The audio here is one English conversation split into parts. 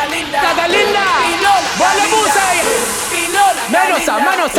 Catalinda, Catalinda, Pinola, Menos a, a.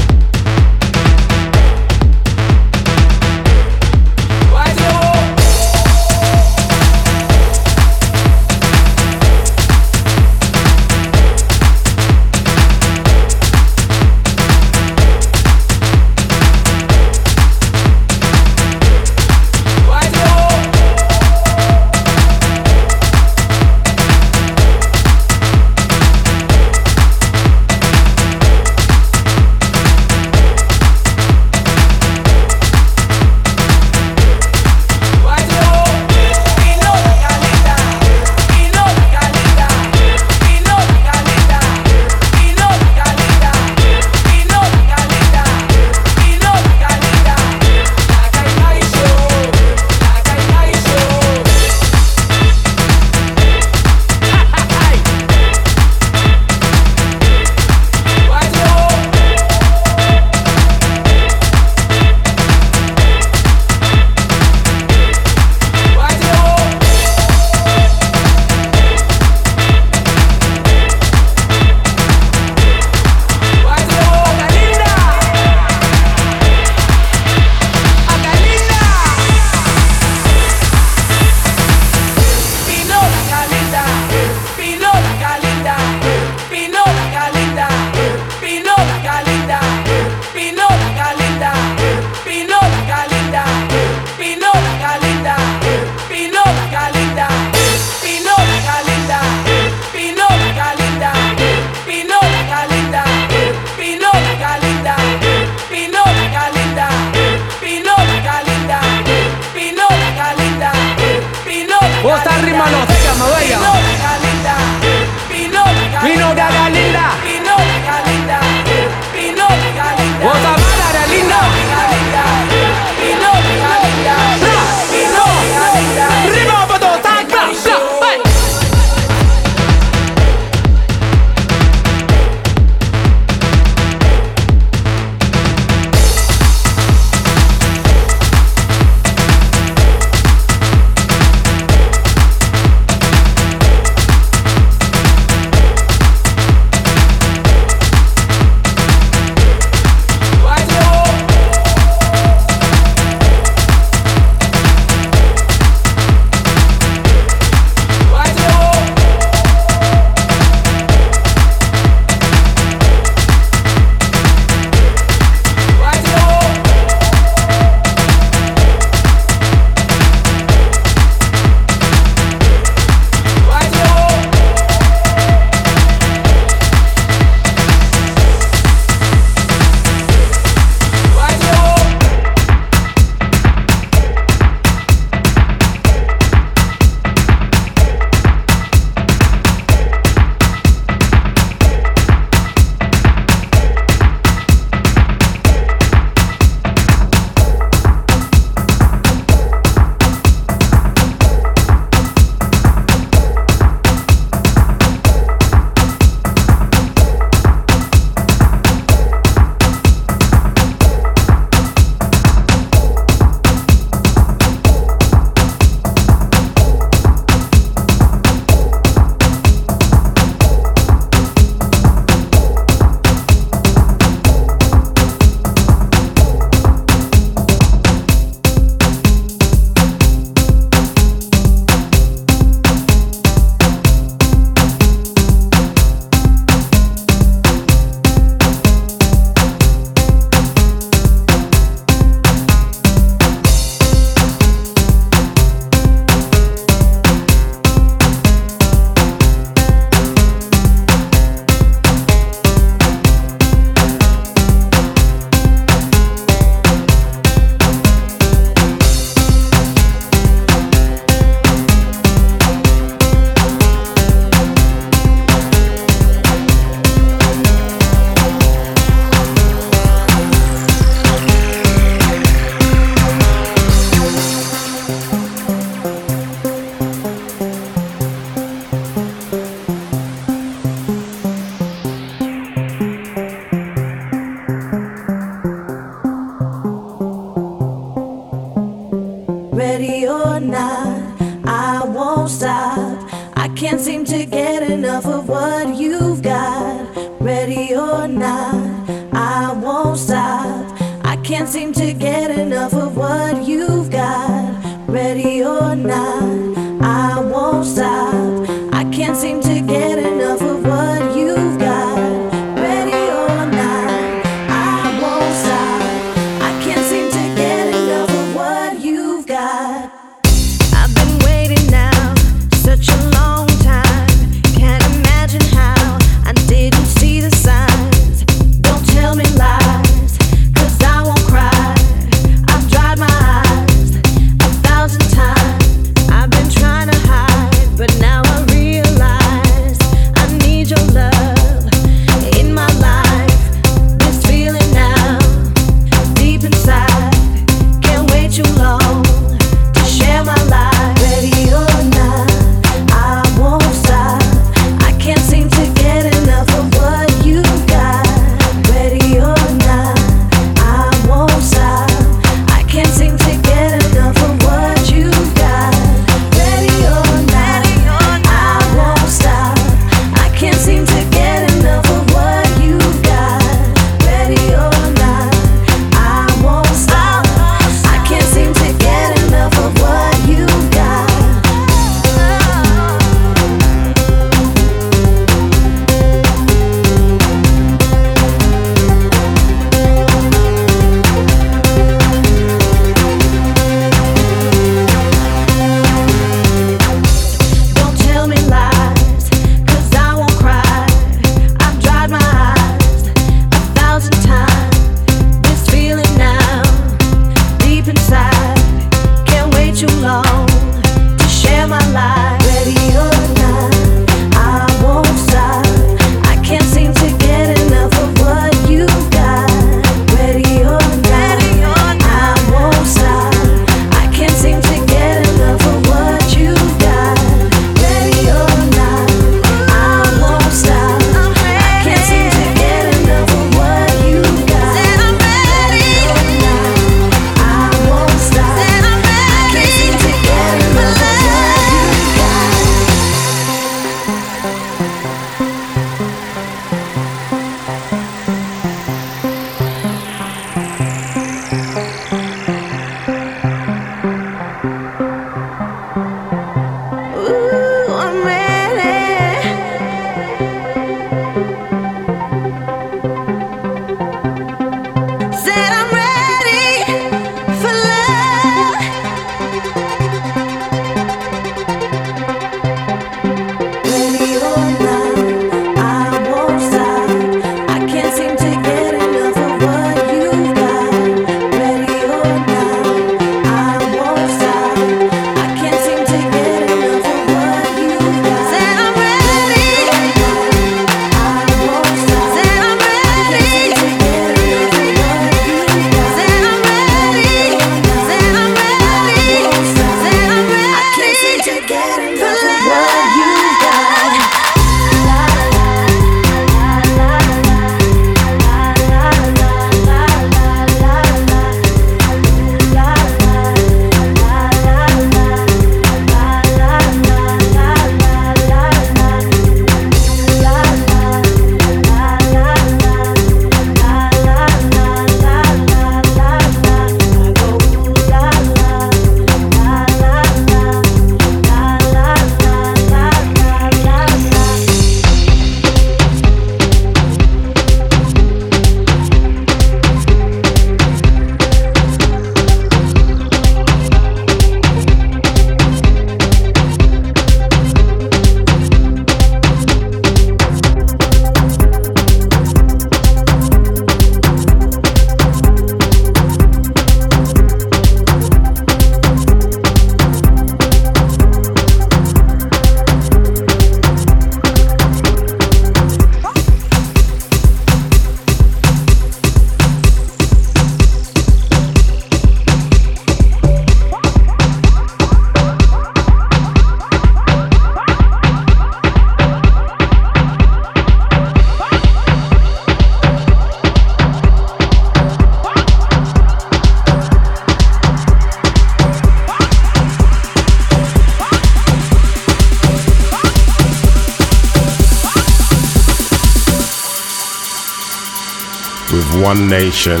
one nation,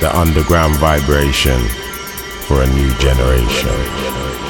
the underground vibration for a new generation.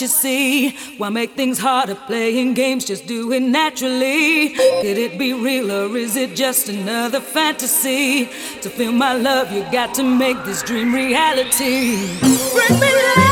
You see. Why make things harder playing games? Just do it naturally. Could it be real or is it just another fantasy? To feel my love, you got to make this dream reality. Bring me love.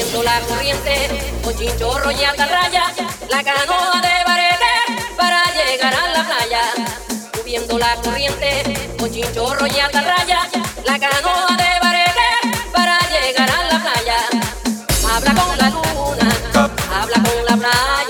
La corriente, con chinchorro y atarraya, la canoa de barete para llegar a la playa. Subiendo la corriente, con chinchorro y atarraya, la canoa de barete para llegar a la playa. Habla con la luna, habla con la playa,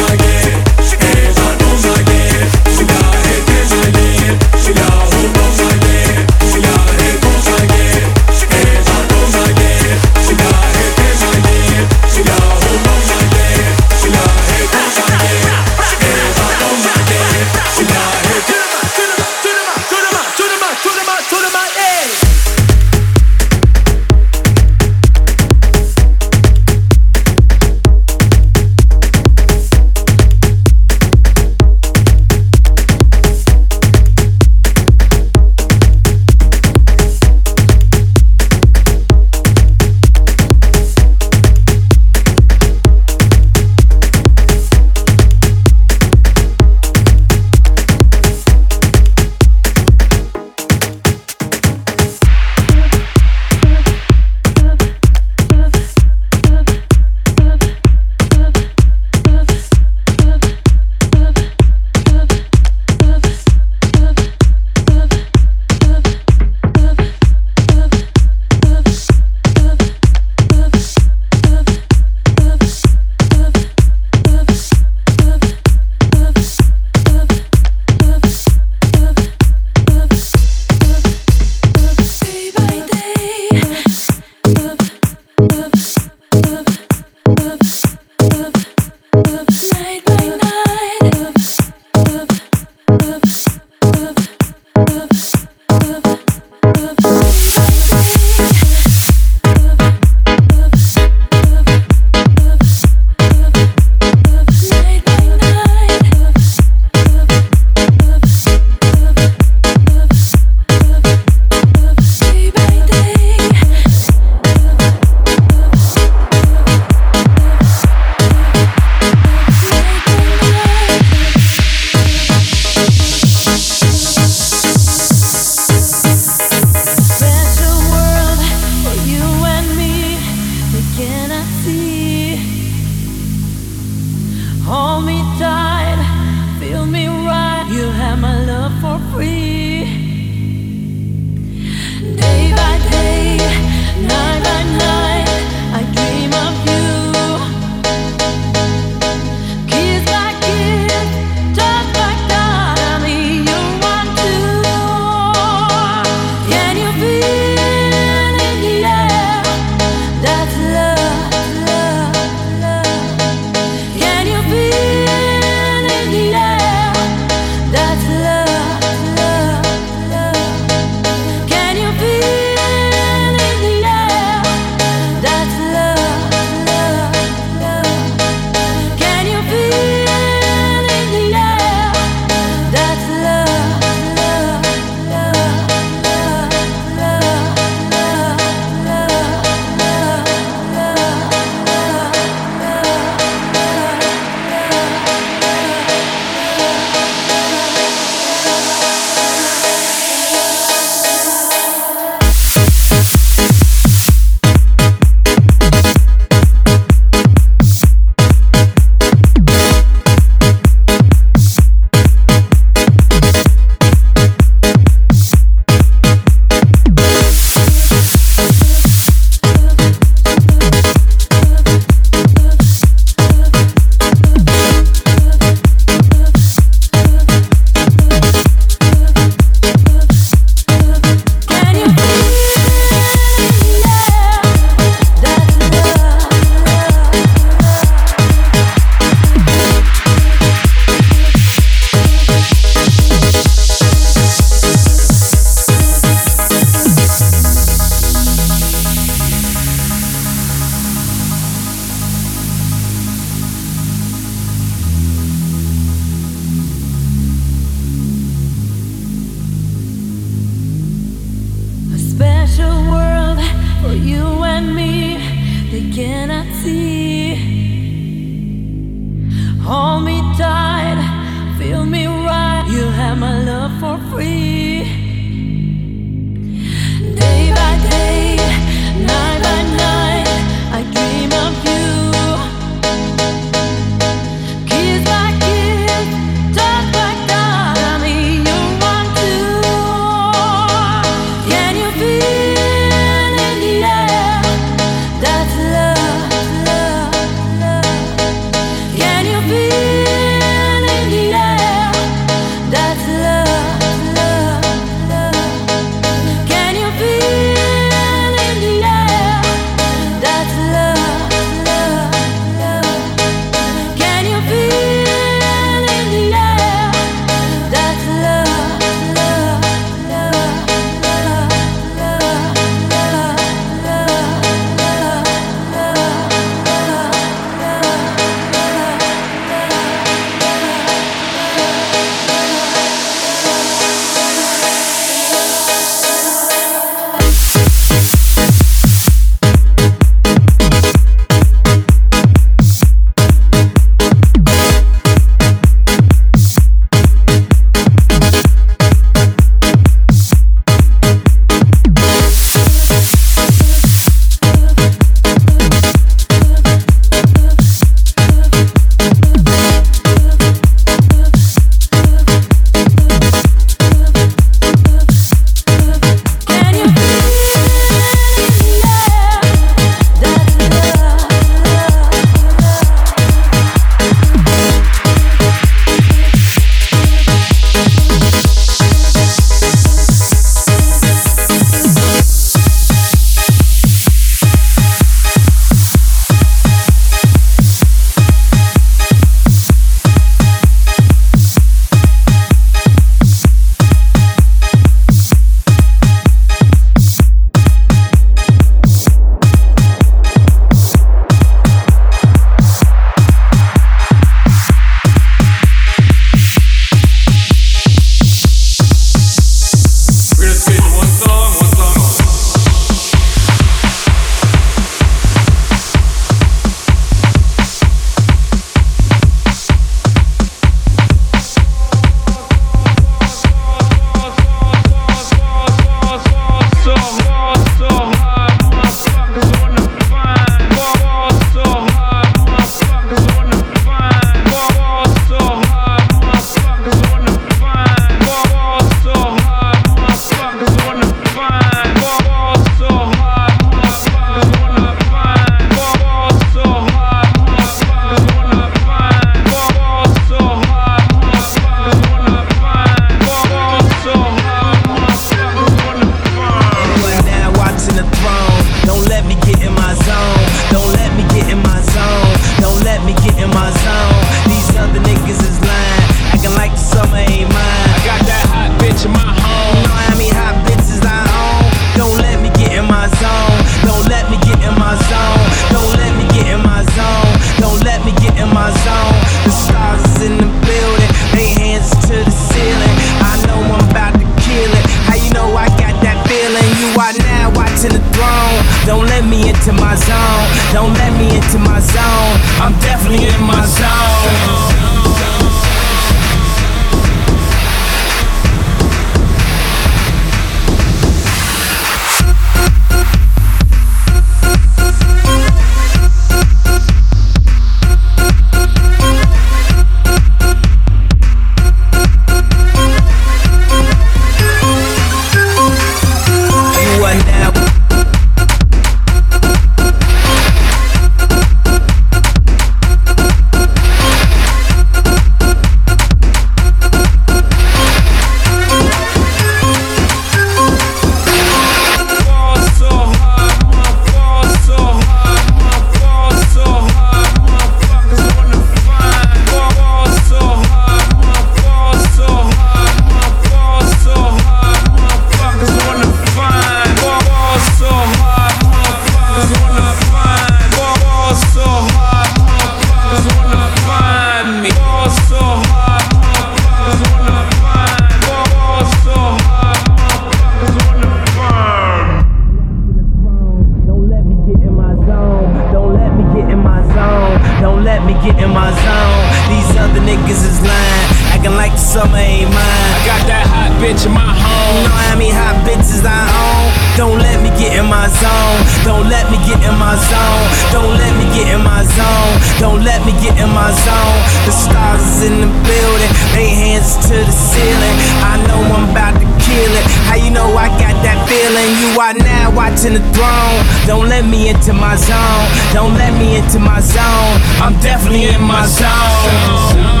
get in my zone. The stars is in the building, they hands to the ceiling. I know I'm about to kill it. How you know I got that feeling? You are now watching the throne. Don't let me into my zone. Don't let me into my zone. I'm definitely in my zone.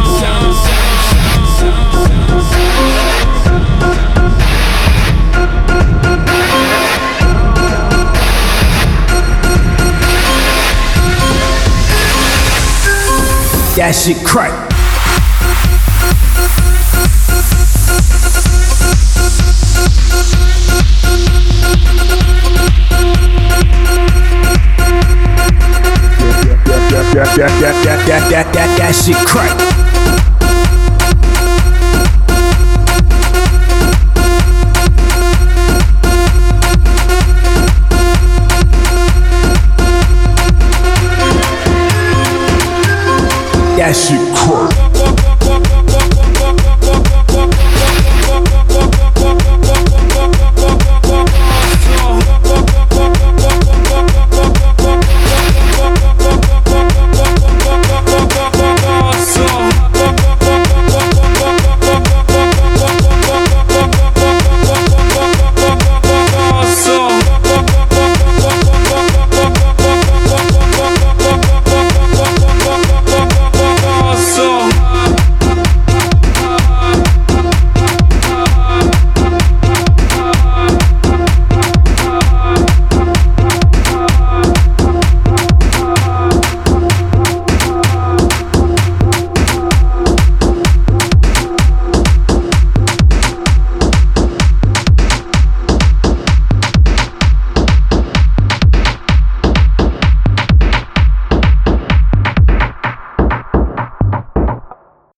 That shit crack. That, that, that, that, that, that, that, that shit crack. Shit crack.